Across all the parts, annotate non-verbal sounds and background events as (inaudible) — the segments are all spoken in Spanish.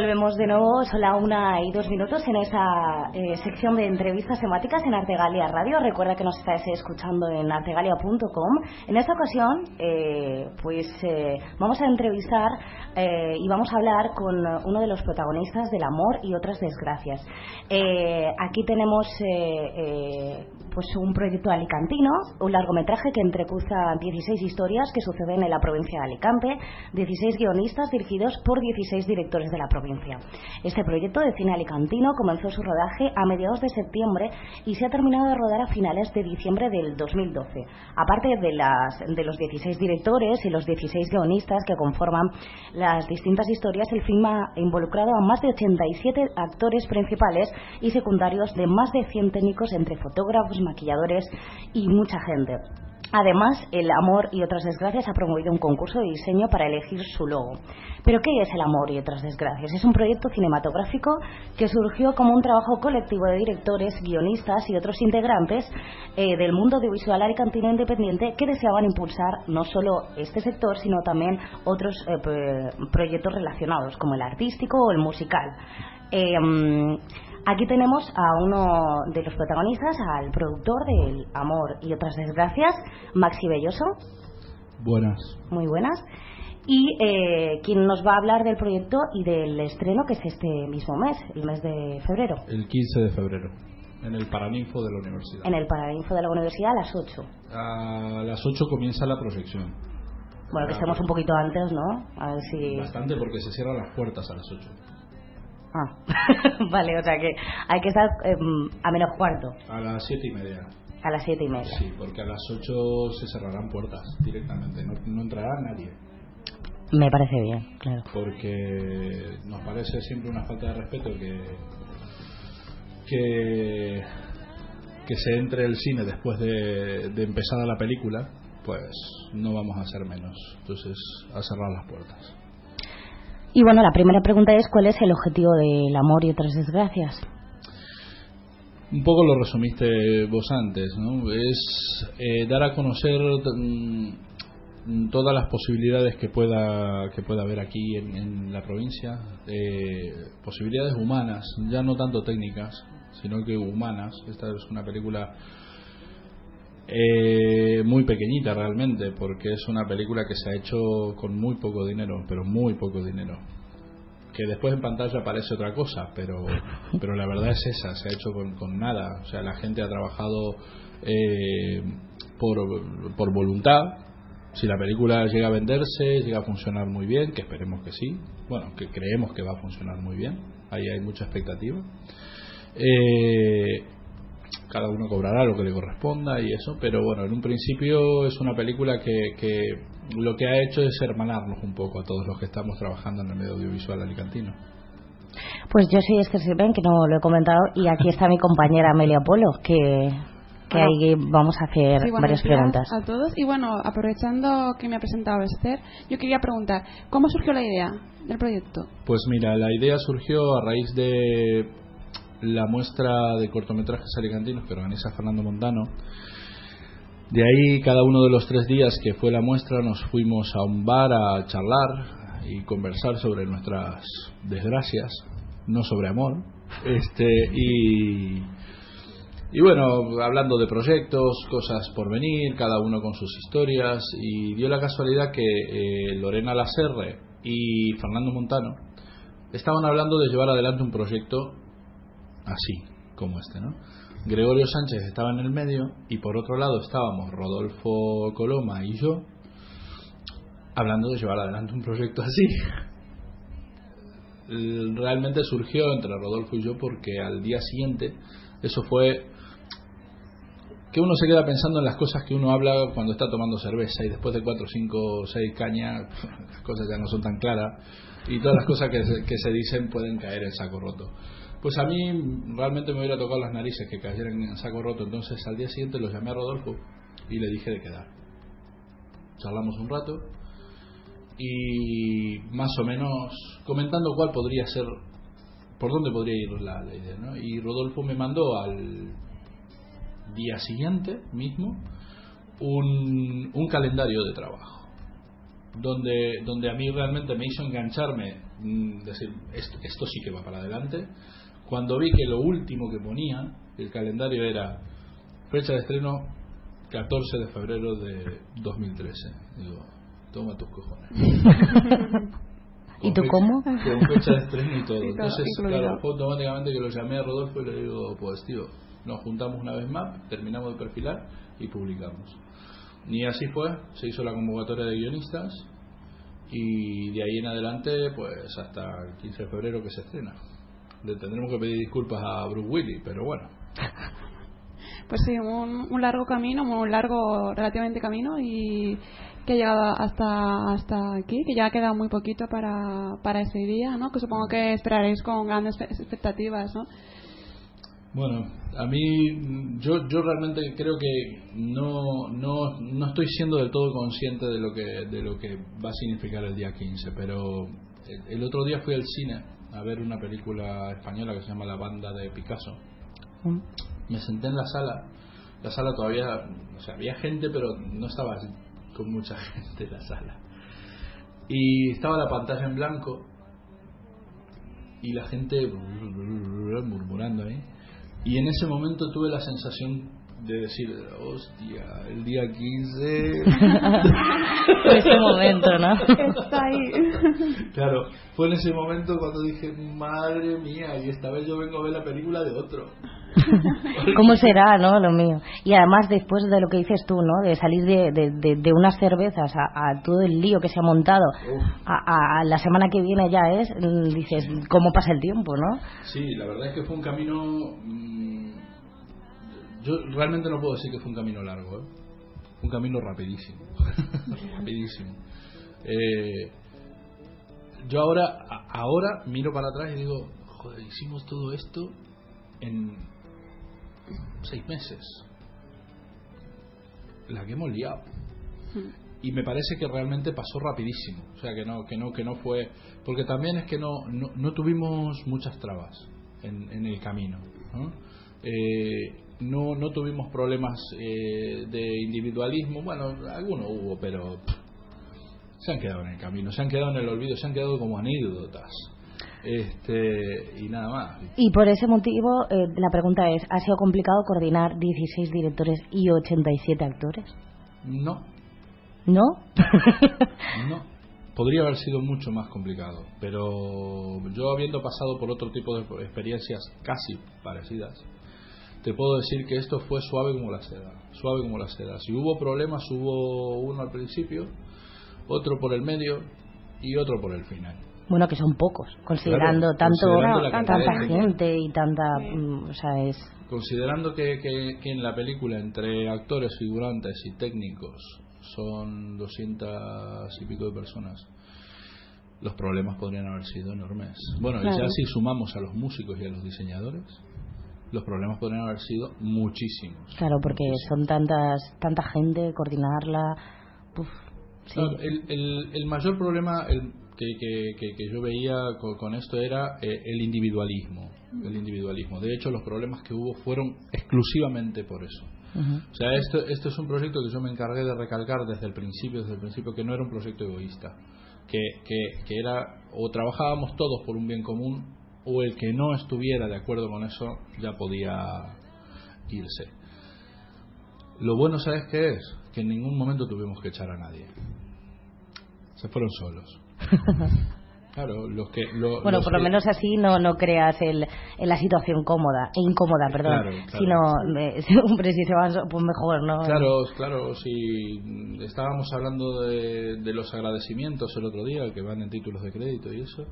volvemos de nuevo, son la una y dos minutos en esa eh, sección de entrevistas temáticas en Artegalia Radio. Recuerda que nos estáis escuchando en artegalia.com. En esta ocasión, eh, pues eh, vamos a entrevistar y vamos a hablar con uno de los protagonistas del amor y otras desgracias. aquí tenemos pues un proyecto alicantino, un largometraje que entrecruza 16 historias que suceden en la provincia de Alicante, 16 guionistas dirigidos por 16 directores de la provincia. Este proyecto de cine alicantino comenzó su rodaje a mediados de septiembre y se ha terminado de rodar a finales de diciembre del 2012. Aparte de, de los 16 directores y los 16 guionistas que conforman las distintas historias, el film ha involucrado a más de 87 actores principales y secundarios de más de 100 técnicos entre fotógrafos, maquilladores y mucha gente. Además, El Amor y otras desgracias ha promovido un concurso de diseño para elegir su logo. Pero ¿qué es El Amor y otras desgracias? Es un proyecto cinematográfico que surgió como un trabajo colectivo de directores, guionistas y otros integrantes eh, del mundo audiovisual alicantino independiente que deseaban impulsar no solo este sector, sino también otros eh, proyectos relacionados, como el artístico o el musical. Eh, Aquí tenemos a uno de los protagonistas, al productor del Amor y otras desgracias, Maxi Belloso. Buenas. Muy buenas. Y eh, quien nos va a hablar del proyecto y del estreno, que es este mismo mes, el mes de febrero. El 15 de febrero, en el Paraninfo de la universidad. En el Paraninfo de la universidad a las 8. A las 8 comienza la proyección. Bueno, que estemos un poquito antes, ¿no? A ver si... Bastante porque se cierran las puertas a las 8. Ah, (laughs) vale, o sea que hay que estar em, a menos cuarto. A las siete y media. A las siete y media. Sí, porque a las ocho se cerrarán puertas directamente, no, entrará nadie. Me parece bien, claro. Porque nos parece siempre una falta de respeto que que, que se entre el cine después de, de empezada la película, pues no vamos a hacer menos. Entonces, a cerrar las puertas. Y bueno, la primera pregunta es cuál es el objetivo del amor y otras desgracias. Un poco lo resumiste vos antes, ¿no? Es eh, dar a conocer mm, todas las posibilidades que pueda que pueda haber aquí en, la provincia, eh, posibilidades humanas, ya no tanto técnicas, sino que humanas. Esta es una película eh, muy pequeñita realmente, porque es una película que se ha hecho con muy poco dinero, pero muy poco dinero. Que después en pantalla parece otra cosa, pero, pero la verdad es esa, se ha hecho con, nada. O sea, la gente ha trabajado eh, por, por voluntad. Si la película llega a venderse, llega a funcionar muy bien, que esperemos que sí, bueno, que creemos que va a funcionar muy bien, ahí hay mucha expectativa. Eh, cada uno cobrará lo que le corresponda y eso, pero bueno, en un principio es una película que, que lo que ha hecho es hermanarnos un poco a todos los que estamos trabajando en el medio audiovisual alicantino. Pues yo soy Esther Silven, que no lo he comentado, y aquí está mi compañera Amelia Polo, que, que ahí vamos a hacer varias preguntas. A todos, y bueno, aprovechando que me ha presentado Esther, yo quería preguntar, ¿cómo surgió la idea del proyecto? Pues mira, la idea surgió a raíz de la muestra de cortometrajes alicantinos que organiza Fernando Montano. De ahí, cada uno de los tres días que fue la muestra, nos fuimos a un bar a charlar y conversar sobre nuestras desgracias, no sobre amor. Este, y, y bueno, hablando de proyectos, cosas por venir, cada uno con sus historias, y dio la casualidad que eh, Lorena Lacerre y Fernando Montano estaban hablando de llevar adelante un proyecto así como este, ¿no? Gregorio Sánchez estaba en el medio y por otro lado estábamos Rodolfo Coloma y yo hablando de llevar adelante un proyecto así. Realmente surgió entre Rodolfo y yo porque al día siguiente eso fue que uno se queda pensando en las cosas que uno habla cuando está tomando cerveza y después de cuatro, cinco, seis cañas (laughs) las cosas ya no son tan claras y todas las cosas que que se dicen pueden caer en saco roto. Pues a mí realmente me hubiera tocado las narices que cayeran en saco roto. Entonces al día siguiente lo llamé a Rodolfo y le dije de quedar. Charlamos un rato y más o menos comentando cuál podría ser, por dónde podría ir la, idea. ¿no? Y Rodolfo me mandó al día siguiente mismo un, un calendario de trabajo donde, donde a mí realmente me hizo engancharme, mm, decir, esto, esto sí que va para adelante, cuando vi que lo último que ponía el calendario era fecha de estreno 14 de febrero de 2013. Digo, toma tus cojones. (laughs) ¿Y tú fecha- cómo? Con fecha de estreno y todo. Entonces, incluido. claro, fue automáticamente que lo llamé a Rodolfo y le digo, pues tío, nos juntamos una vez más, terminamos de perfilar y publicamos. Y así fue, se hizo la convocatoria de guionistas y de ahí en adelante, pues hasta el 15 de febrero que se estrena. Le tendremos que pedir disculpas a Bruce Willis, pero bueno. (laughs) Pues sí, un, un largo camino, un largo relativamente camino y que ha llegado hasta hasta aquí, que ya queda muy poquito para, para ese día, ¿no? Que supongo que esperaréis con grandes expectativas, ¿no? Bueno, a mí, yo, yo realmente creo que no, no, no estoy siendo del todo consciente de lo que, de lo que va a significar el día 15, pero el, el otro día fui al cine a ver una película española que se llama La banda de Picasso. Me senté en la sala, la sala todavía, o sea, había gente, pero no estaba con mucha gente en la sala. Y estaba la pantalla en blanco y la gente murmurando ahí. Y en ese momento tuve la sensación de decir, hostia, el día 15. Fue ese momento, ¿no? Está ahí. claro, fue en ese momento cuando dije, madre mía, y esta vez yo vengo a ver la película de otro. (laughs) ¿Cómo será, no? Lo mío. Y además, después de lo que dices tú, ¿no? De salir de, de, de- de unas cervezas a, a todo el lío que se ha montado, a, la semana que viene ya es, dices, ¿cómo pasa el tiempo, no? Sí, la verdad es que fue un camino. mm, yo realmente no puedo decir que fue un camino largo, ¿eh? Un camino rapidísimo. (laughs) rapidísimo. Eh, yo ahora, a- ahora miro para atrás y digo, joder, hicimos todo esto en seis meses. La que hemos liado y me parece que realmente pasó rapidísimo o sea que no que no que no fue porque también es que no no, no tuvimos muchas trabas en, en el camino ¿no? Eh, no no tuvimos problemas eh, de individualismo. Bueno algunos hubo pero pff, se han quedado en el camino se han quedado en el olvido se han quedado como anécdotas. Este y nada más Y por ese motivo, eh, la pregunta es, ¿ha sido complicado coordinar 16 directores y 87 actores? no. ¿No? (laughs) (laughs) No, podría haber sido mucho más complicado, pero yo habiendo pasado por otro tipo de experiencias casi parecidas, te puedo decir que esto fue suave como la seda, suave como la seda. Si hubo problemas, hubo uno al principio, otro por el medio y otro por el final. Bueno, que son pocos, considerando Claro, tanto considerando tanta gente. y tanta... mm, o sea, es... Considerando que, que, que en la película entre actores, figurantes y técnicos son 200 y pico de personas, los problemas podrían haber sido enormes. Bueno, y ya si sumamos a los músicos y a los diseñadores, los problemas podrían haber sido muchísimos. Claro, porque son tantas tanta gente, coordinarla... uf, sí. Claro, el, el- el mayor problema el que, que- que- que yo veía co- con, esto era eh, el individualismo. El individualismo. De hecho, los problemas que hubo fueron exclusivamente por eso. Ujú. O sea, esto, esto es un proyecto que yo me encargué de recalcar desde el principio, desde el principio, que no era un proyecto egoísta, que, que, que era o trabajábamos todos por un bien común o el que no estuviera de acuerdo con eso ya podía irse. Lo bueno, ¿sabes qué es? Que en ningún momento tuvimos que echar a nadie. Se fueron solos. (laughs) Claro, los que... lo- Bueno, los por lo que- menos así no, no creas el, en la situación cómoda, e incómoda, perdón. Claro, claro. Sino, eh, hombre, si se van, pues mejor, ¿no? Claro, claro, si estábamos hablando de, de los agradecimientos el otro día, que van en títulos de crédito y eso,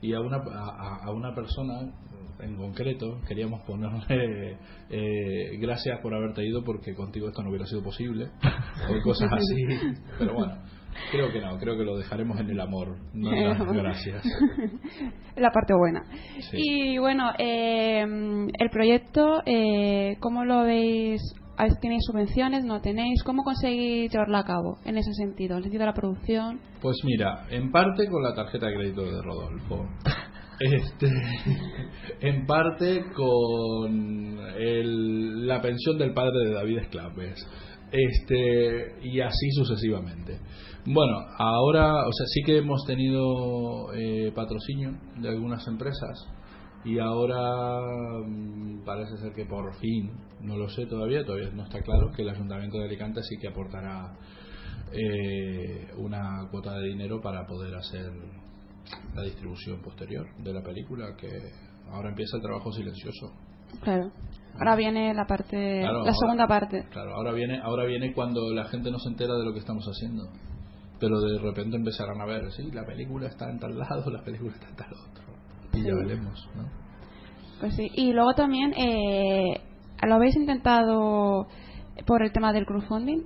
y a una, a, a una persona en concreto queríamos ponerle (laughs) eh, gracias por haberte ido porque contigo esto no hubiera sido posible, o cosas así, (laughs) pero bueno, creo que no, creo que lo dejaremos en el amor, no en las (laughs) gracias. la parte buena. Sí. Y bueno, eh, el proyecto, eh, ¿cómo lo veis? ¿Tenéis subvenciones? ¿No tenéis? ¿Cómo conseguís llevarlo a cabo en ese sentido? En el sentido de la producción. Pues mira, en parte con la tarjeta de crédito de Rodolfo. (laughs) Este, en parte con el- la pensión del padre de David Esclaves. Este, y así sucesivamente. Bueno, ahora, o sea, sí que hemos tenido eh, patrocinio de algunas empresas y ahora mm, parece ser que por fin, no lo sé todavía, todavía no está claro, que el Ayuntamiento de Alicante sí que aportará eh, una cuota de dinero para poder hacer la distribución posterior de la película, que ahora empieza el trabajo silencioso. Claro. Ahora viene la parte, Claro, la ahora- segunda parte. Claro, ahora viene, ahora viene cuando la gente no se entera de lo que estamos haciendo. Pero de repente empezarán a ver, sí, la película está en tal lado, (laughs) la película está en tal otro. Y ya veremos, ¿no? Pues sí. Y luego también, eh, ¿lo habéis intentado por el tema del crowdfunding?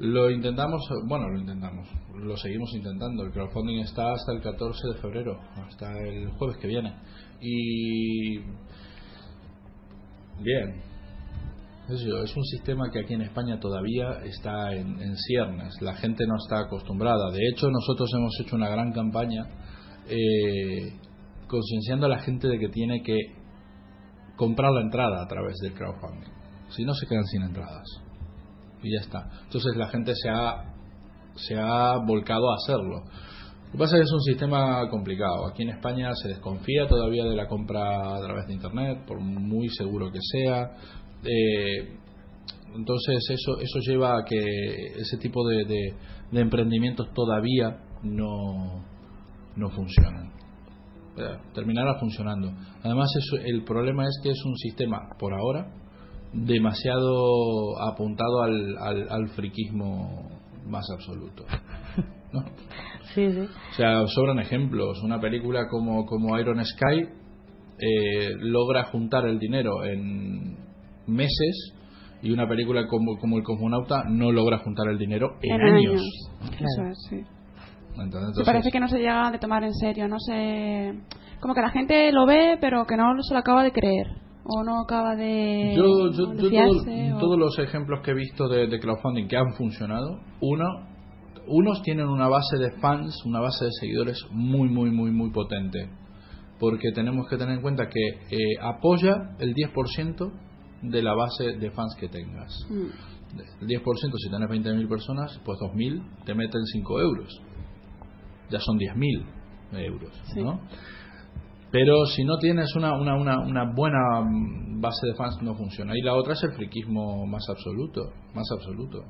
Lo intentamos, bueno, lo intentamos, lo seguimos intentando. El crowdfunding está hasta el 14 de febrero, hasta el jueves que viene. Y. Bien. Eso, es un sistema que aquí en España todavía está en, en ciernes. La gente no está acostumbrada. De hecho, nosotros hemos hecho una gran campaña eh, concienciando a la gente de que tiene que comprar la entrada a través del crowdfunding. Si no, se quedan sin entradas y ya está. Entonces la gente se ha, se ha volcado a hacerlo. Lo que pasa es que es un sistema complicado. Aquí en España se desconfía todavía de la compra a través de Internet, por muy seguro que sea. Eh, entonces eso, eso lleva a que ese tipo de, de- emprendimientos todavía no, no funcionan. Eh, Terminará funcionando. Además eso- el problema es que es un sistema, por ahora, demasiado apuntado al, al, al friquismo más absoluto. ¿no? (laughs) Sí, sí. O sea, sobran ejemplos. Una película como, como Iron Sky eh, logra juntar el dinero en meses y una película como, como El Cosmonauta no logra juntar el dinero en, años. Eso es, sí. Entonces, parece que no se llega a tomar en serio, no sé. Como que la gente lo ve, pero que no se lo acaba de creer. O no acaba de. yo, yo, de yo todo- fiarse, o- todos los ejemplos que he visto de, de crowdfunding que han funcionado, uno, unos tienen una base de fans, una base de seguidores muy, muy, muy, muy potente. Porque tenemos que tener en cuenta que eh, apoya el 10% de la base de fans que tengas. Mm. El 10%, si tienes 20.000 personas, pues 2.000 te meten 5 euros. Ya son 10.000 euros, Sí. ¿no? Pero si no tienes una, una, una, una buena base de fans, no funciona. Y la otra es el friquismo más absoluto. Más absoluto.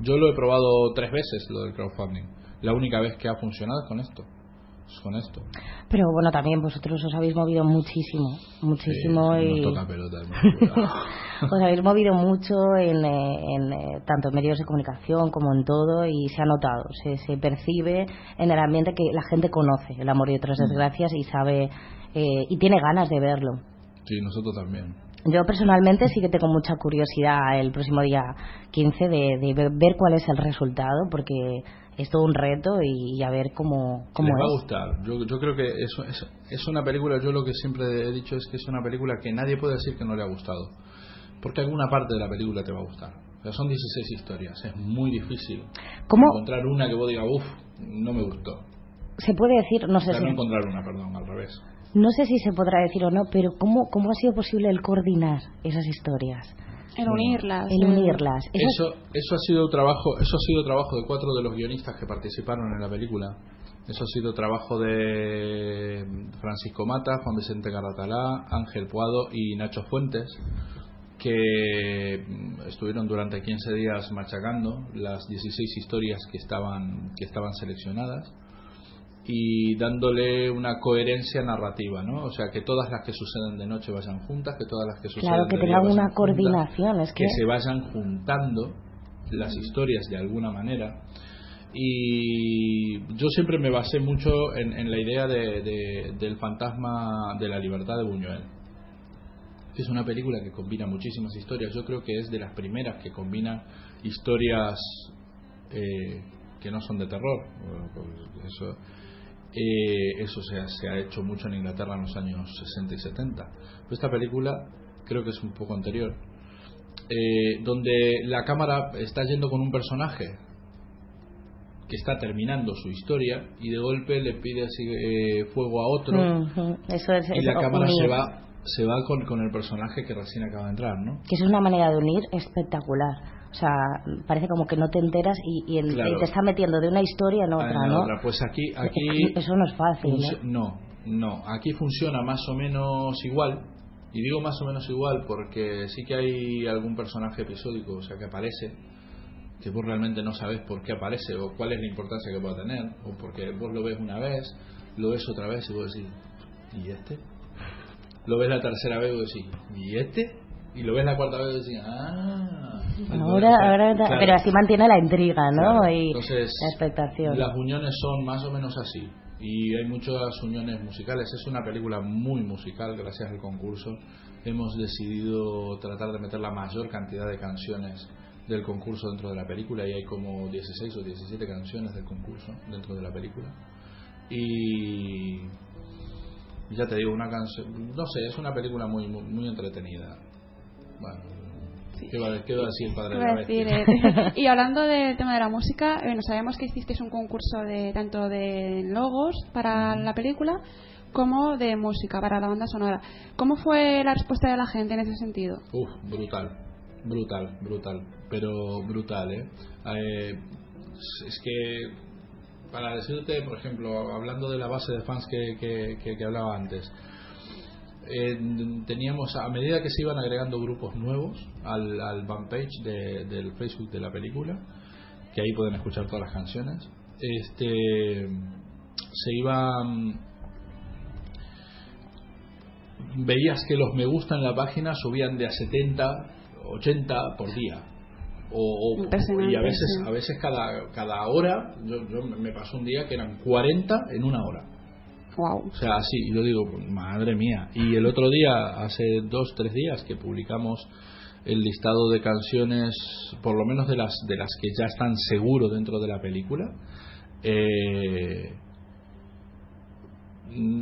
Yo lo he probado tres veces, lo del crowdfunding. La única vez que ha funcionado es con esto. Es con esto. Pero bueno, también vosotros os habéis movido muchísimo, muchísimo Sí, y nos toca pelota. os habéis movido mucho en, eh, en, eh, tanto en medios de comunicación como en todo y se ha notado, se, se percibe en el ambiente que la gente conoce el amor y otras Mm. desgracias y sabe eh, y tiene ganas de verlo. sí, nosotros también. Yo personalmente sí que tengo mucha curiosidad el próximo día 15 de, ver cuál es el resultado porque es todo un reto y, a ver cómo, cómo les va a es. gustar. Yo, yo creo que es, es, es una película, yo lo que siempre he dicho es que es una película que nadie puede decir que no le ha gustado. Porque alguna parte de la película te va a gustar. O sea, son 16 historias, es muy difícil ¿Cómo encontrar una que vos digas, uff, no me gustó. se puede decir, no O sé sea, si no encontrar una, perdón, al revés. No sé si se podrá decir o no, pero ¿cómo, cómo ha sido posible el coordinar esas historias? El unirlas. El unirlas. Esas- Eso, eso ha sido trabajo, eso ha sido trabajo de cuatro de los guionistas que participaron en la película. Eso ha sido trabajo de Francisco Mata, Juan Vicente Caratalá, Ángel Puado y Nacho Fuentes, que mm, estuvieron durante 15 días machacando las 16 historias que estaban, que estaban seleccionadas y dándole una coherencia narrativa, ¿no? O sea, que todas las que suceden de noche vayan juntas, que todas las que suceden Claro, que de tengan una juntas, coordinación, es que- que se vayan juntando las historias de alguna manera. Y yo siempre me basé mucho en, en la idea de- de- del fantasma de la libertad de Buñuel. Es una película que combina muchísimas historias. Yo creo que es de las primeras que combina historias eh, que no son de terror. Pues eso eh, eso se ha, se ha hecho mucho en Inglaterra en los años 60 y 70 pero esta película creo que es un poco anterior eh, donde la cámara está yendo con un personaje que está terminando su historia y de golpe le pide así, eh, fuego a otro Ujú, Eso es, y es la cámara unir. se va se va con, con el personaje que recién acaba de entrar, ¿no? Que eso es una manera de unir espectacular. O sea, parece como que no te enteras y, y, en- Claro. y te está metiendo de una historia en Ah, otra, en ¿no? otra. Pues aquí, aquí Eso no es fácil, funcio- ¿no? no, no, aquí funciona más o menos igual. Y digo más o menos igual porque sí que hay algún personaje episódico, o sea, que aparece, que vos realmente no sabes por qué aparece o cuál es la importancia que pueda tener, o porque vos lo ves una vez, lo ves otra vez y vos decís, ¿y este? Lo ves la tercera vez y vos decís, ¿y este? Y lo ves la cuarta vez y decís, ah. Ahora, ahora, Claro. pero así mantiene la intriga, ¿no? Claro. Y Entonces, la expectación. Las uniones son más o menos así. Y hay muchas uniones musicales. Es una película muy musical, gracias al concurso. Hemos decidido tratar de meter la mayor cantidad de canciones del concurso dentro de la película y hay como 16 o 17 canciones del concurso dentro de la película. Y ya te digo, una canción, no sé, es una película muy muy, muy entretenida. Bueno, ¿qué, va, ¿qué va a decir el padre a decir, eh, (laughs) y hablando del tema de la música, bueno, sabemos que hicisteis un concurso de tanto de logos para la película como de música para la banda sonora. ¿Cómo fue la respuesta de la gente en ese sentido? Uf, brutal, brutal, brutal, pero brutal, ¿eh? Eh, Es que, para decirte, por ejemplo, hablando de la base de fans que, que, que- que hablaba antes, eh, teníamos, a medida que se iban agregando grupos nuevos al, al fan page de- del Facebook de la película, que ahí pueden escuchar todas las canciones, este se iban veías que los me gusta en la página subían de a 70, 80 por día. O, y a veces, a veces cada, cada hora, yo, yo me pasó un día que eran 40 en una hora. O sea, así, yo digo, madre mía. Y el otro día, hace dos, tres días, que publicamos el listado de canciones, por lo menos de las, de las que ya están seguro dentro de la película, eh,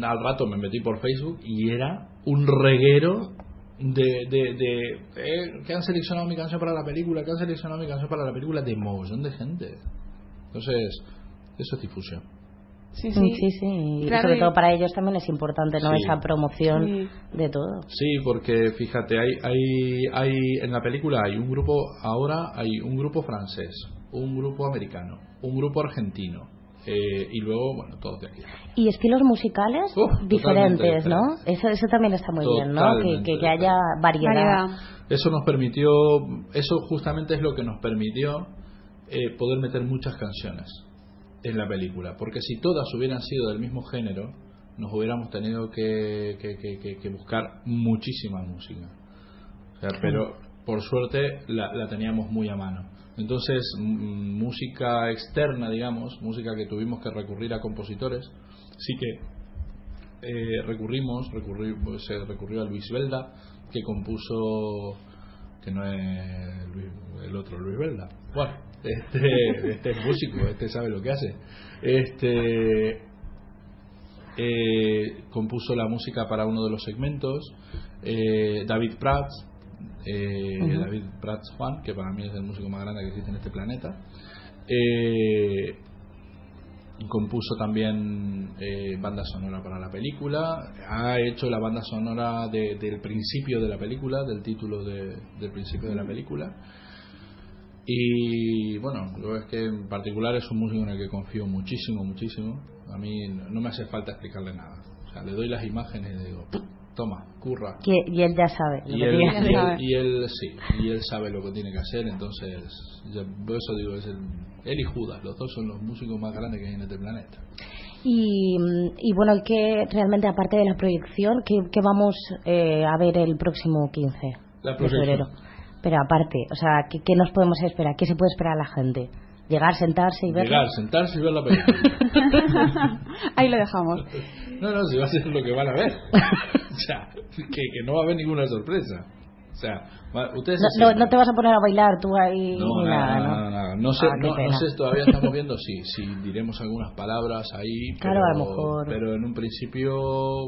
al rato me metí por Facebook y era un reguero de, de, de eh, que han seleccionado mi canción para la película, que han seleccionado mi canción para la película de mogollón de gente. Entonces, eso es difusión. Sí, Sí, sí. Y sobre y- todo para ellos también es importante, ¿no? Sí. Esa promoción Sí. de todo. Sí, porque fíjate, hay, hay, hay en la película hay un grupo, ahora hay un grupo francés, un grupo americano, un grupo argentino eh, y luego, bueno, todos de aquí. Y estilos musicales Uf, diferentes, ¿no? Eso, eso también está muy bien, ¿no? Que, que, que haya variedad. Variedad. Eso nos permitió, eso justamente es lo que nos permitió eh, poder meter muchas canciones en la película, porque si todas hubieran sido del mismo género, nos hubiéramos tenido que, que- buscar muchísima música. Pero por suerte la, la teníamos muy a mano. Entonces, música externa, digamos, música que tuvimos que recurrir a compositores, sí que eh, recurrimos, recurri- se recurrió a Luis Velda, que compuso, que no es el otro Luis Velda. Bueno, este, (laughs) este es músico, este sabe lo que hace. Este eh, compuso la música para uno de los segmentos. Eh, David Prats, eh. David Prats Juan, que para mí es el músico más grande que existe en este planeta. Eh, compuso también eh, banda sonora para la película, ha hecho la banda sonora de- del principio de la película, del título de- del principio de la película. Y bueno, yo es que en particular es un músico en el que confío muchísimo, muchísimo. A mí no me hace falta explicarle nada. O sea, le doy las imágenes y digo, toma, curra. Que- y él ya sabe. lo Y que él, y, sabe. él, y él sí, y él sabe lo que tiene que hacer, entonces, yo por eso digo, es el, él y Judas, los dos son los músicos más grandes que hay en este planeta. Y, y bueno, que realmente aparte de la proyección, ¿qué, qué vamos eh, a ver el próximo 15 La de febrero? Pero aparte, o sea, ¿qué, qué nos podemos esperar? ¿Qué se puede esperar a la gente? ¿Llegar, sentarse y ver? Llegar, sentarse y ver la película. (laughs) Ahí lo dejamos. No, no, si va a ser lo que van a ver. (laughs) o sea, que, que no va a haber ninguna sorpresa. O sea, va- ustedes... No, no, te vas a poner a bailar tú ahí No, ni nada, nada, ¿no? nada, nada. No sé, Ah, qué no, no pena. sé, todavía estamos (laughs) viendo si, si diremos algunas palabras ahí. Claro, pero, a lo mejor. Pero en un principio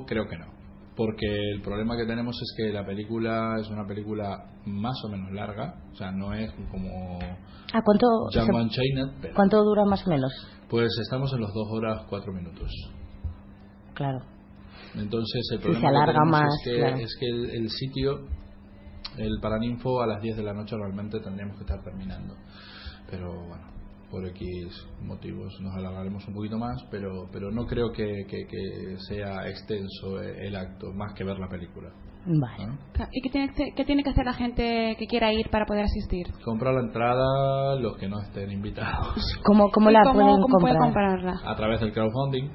creo que no. Porque el problema que tenemos es que la película es una película más o menos larga. O sea, no es como ¿A cuánto, Django se- Unchained, pero cuánto dura más o menos? pues estamos en los 2 horas 4 minutos. Claro. Entonces el problema se que alarga tenemos más, es que, claro. es que el, el sitio, el Paraninfo a las 10 de la noche realmente tendríamos que estar terminando. Pero bueno, por X motivos nos alargaremos un poquito más, pero, pero no creo que, que- que sea extenso el acto, más que ver la película. Vale. ¿no? ¿Y qué tiene, que- qué tiene que hacer la gente que quiera ir para poder asistir? Comprar la entrada los que no estén invitados (laughs) ¿Cómo, cómo ¿Y la cómo, pueden cómo puede comprar? comprarla? a través del crowdfunding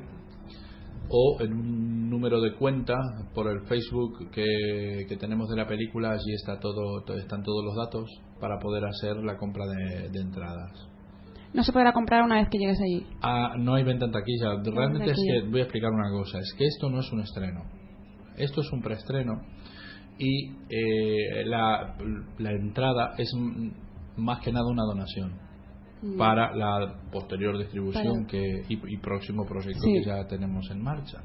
o en un número de cuenta por el Facebook que, que tenemos de la película allí está todo, to- están todos los datos para poder hacer la compra de, de entradas No se podrá comprar una vez que llegues allí. Ah, no hay venta en taquilla realmente es taquilla. que voy a explicar una cosa es que esto no es un estreno esto es un preestreno y eh, la, la entrada es más que nada una donación Mm. para la posterior distribución Para- que y, y próximo proyecto Sí. que ya tenemos en marcha.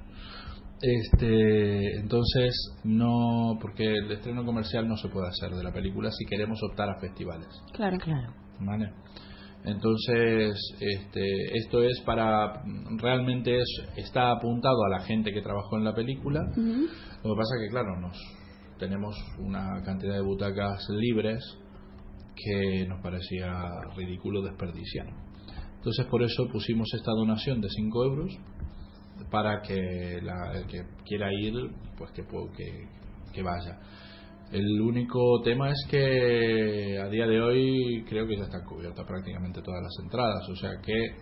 Este, entonces no, porque el estreno comercial no se puede hacer de la película si queremos optar a festivales, Claro. Claro. ¿vale? Entonces, este, esto es para realmente es está apuntado a la gente que trabajó en la película. Lo que pasa que claro, nos tenemos una cantidad de butacas libres que nos parecía ridículo desperdiciar. Entonces por eso pusimos esta donación de 5 euros para que la, el que quiera ir, pues que, que, que vaya. El único tema es que a día de hoy creo que ya están cubiertas prácticamente todas las entradas, o sea que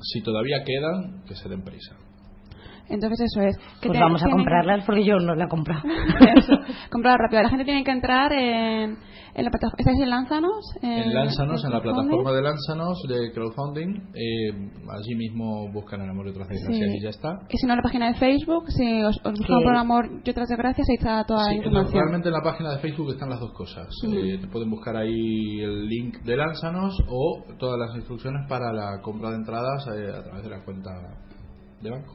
si todavía quedan, que se den prisa. Entonces eso es. que Pues te- vamos a comprarlas porque yo no la he comprado. (laughs) Eso, comprarla rápido. La gente tiene que entrar en, en la plataforma. ¿Estáis en Lánzanos? En Lánzanos, en la plataforma de Lánzanos de crowdfunding, eh, allí mismo buscan el amor y otras desgracias Sí. y ya está. Y si no, en la página de Facebook, si os, os buscan Sí. por amor y otras desgracias, ahí está toda Sí, la información. realmente en la página de Facebook están las dos cosas. Ujú. Eh, te pueden buscar ahí el link de Lánzanos o todas las instrucciones para la compra de entradas eh, a través de la cuenta de banco.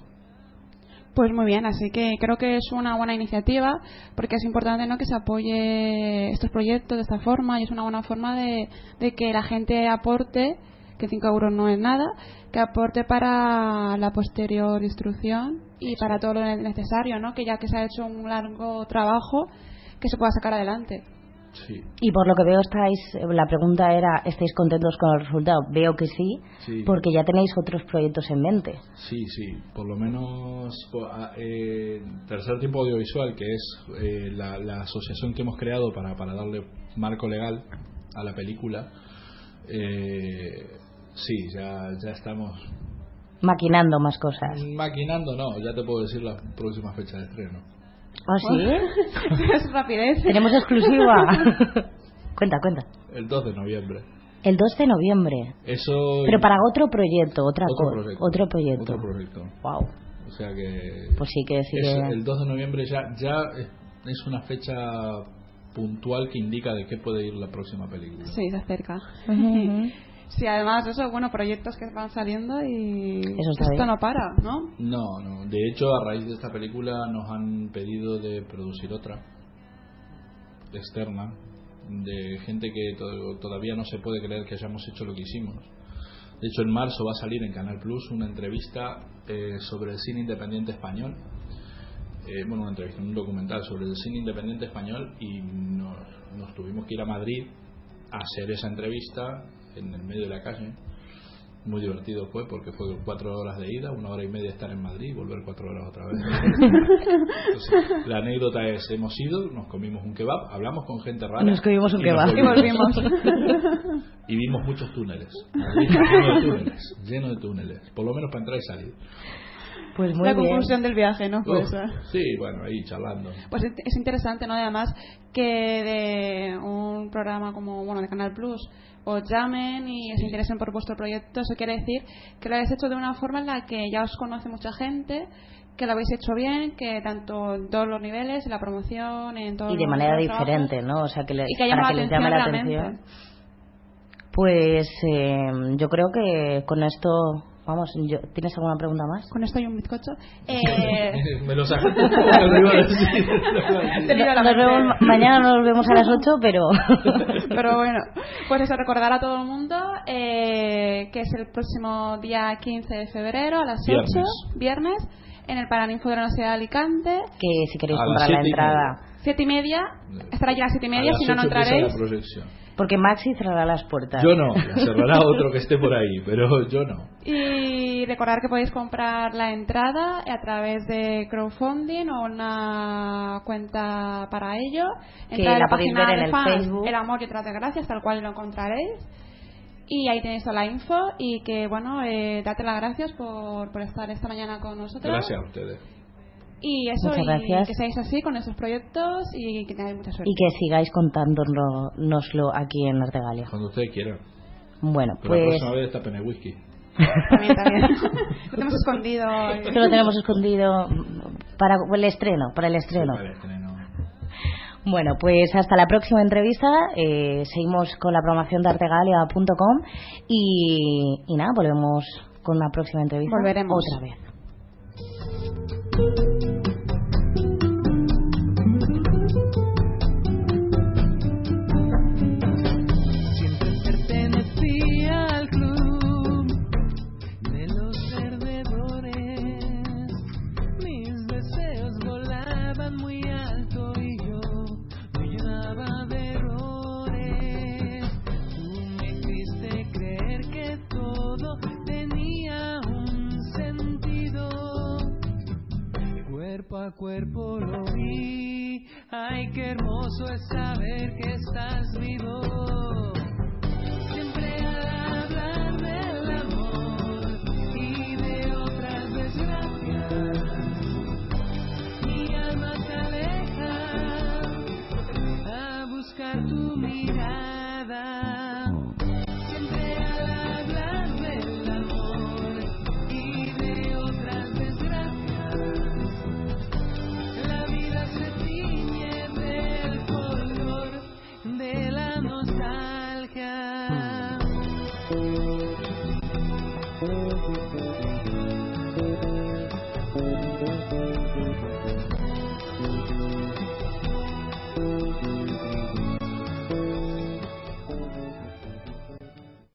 Pues muy bien, así que creo que es una buena iniciativa porque es importante ¿no? que se apoye estos proyectos de esta forma y es una buena forma de, de que la gente aporte, que 5 euros no es nada, que aporte para la posterior instrucción y para todo lo necesario, ¿no? que ya que se ha hecho un largo trabajo, que se pueda sacar adelante. Sí, Y por lo que veo estáis, la pregunta era, ¿estáis contentos con el resultado? Veo que sí, Sí. porque ya tenéis otros proyectos en mente. sí, sí. Por lo menos po- a- eh, Tercer Tiempo Audiovisual, que es eh, la, la asociación que hemos creado para, para darle marco legal a la película, eh, sí, ya, ya estamos Maquinando más cosas. maquinando, no, ya te puedo decir la próxima fecha de estreno. ¿Ah, sí? (laughs) es rapidez. Tenemos exclusiva. (laughs) cuenta, cuenta. El 2 de noviembre. El 2 de noviembre. Eso. Pero para otro proyecto, otra otro proyecto. otro proyecto. Otro proyecto. Wow. O sea que. Pues sí que sí es- que- El 2 de noviembre ya, ya es, una fecha puntual que indica de qué puede ir la próxima película. Sí, se acerca. Ujú. (laughs) Sí, además eso, bueno, proyectos que van saliendo y Eso está esto bien. no para, ¿no? No, no. De hecho, a raíz de esta película nos han pedido de producir otra externa de gente que to- todavía no se puede creer que hayamos hecho lo que hicimos. De hecho, en marzo va a salir en Canal Plus una entrevista eh, sobre el cine independiente español. Eh, bueno, una entrevista, un documental sobre el cine independiente español y nos, nos tuvimos que ir a Madrid a hacer esa entrevista en el medio de la calle. Muy divertido fue porque fue cuatro horas de ida, una hora y media estar en Madrid y volver cuatro horas otra vez. (laughs) Entonces, la anécdota es, hemos ido, nos comimos un kebab, hablamos con gente rara. Nos comimos un y kebab. Y volvimos. y vimos muchos túneles. Madrid lleno de túneles, lleno de túneles, por lo menos para entrar y salir. Pues muy la bien. conclusión del viaje, ¿no? Uf, esa. sí, bueno, ahí charlando. Pues es es interesante, ¿no? Además, que de un programa como, bueno, de Canal Plus os llamen y se interesen por vuestro proyecto, eso quiere decir que lo habéis hecho de una forma en la que ya os conoce mucha gente, que lo habéis hecho bien, que tanto en todos los niveles, en la promoción, en todo Y de manera diferente, ¿no? O sea, que, le- Y que para que les la llame la atención. Pues eh, yo creo que con esto, vamos, yo, ¿tienes alguna pregunta más? Con esto hay un bizcocho. (laughs) Eh, Me lo sacaste un poco, me lo iba a decir. (laughs) tenido la Nos mente. vemos, ma- mañana nos vemos a las 8, pero (laughs) Pero bueno, pues eso, recordar a todo el mundo eh, que es el próximo día 15 de febrero a las 8, Viernes. viernes, en el Paraninfo de la Universidad de Alicante. Que si queréis A comprar la y entrada. Siete y media, estará ya a las siete y A media, si no, no entraréis. la proyección. Porque Maxi cerrará las puertas. Yo no, (laughs) cerrará otro que esté por ahí, pero yo no. Y recordar que podéis comprar la entrada a través de crowdfunding o una cuenta para ello. Que Entrar en la podéis página ver en de el fans, Facebook. El amor y otras desgracias, tal cual lo encontraréis. Y ahí tenéis toda la info y que, bueno, eh, date las gracias por, por estar esta mañana con nosotros. Gracias a ustedes. Y eso, Muchas y que seáis así con esos proyectos y que tengáis mucha suerte. Y que sigáis contándonoslo aquí en Artegalia. Cuando ustedes quieran. Bueno, Pero la pues próxima vez tapen el whisky. También, también. lo tenemos escondido. (laughs) esto lo tenemos escondido para el estreno, para el estreno. Vale, estreno. Bueno, pues hasta la próxima entrevista. eh, seguimos con la programación de artegalia.com y, y nada, volvemos con una próxima entrevista. Volveremos. Otra vez. A cuerpo lo vi. Ay, qué hermoso es saber que estás vivo.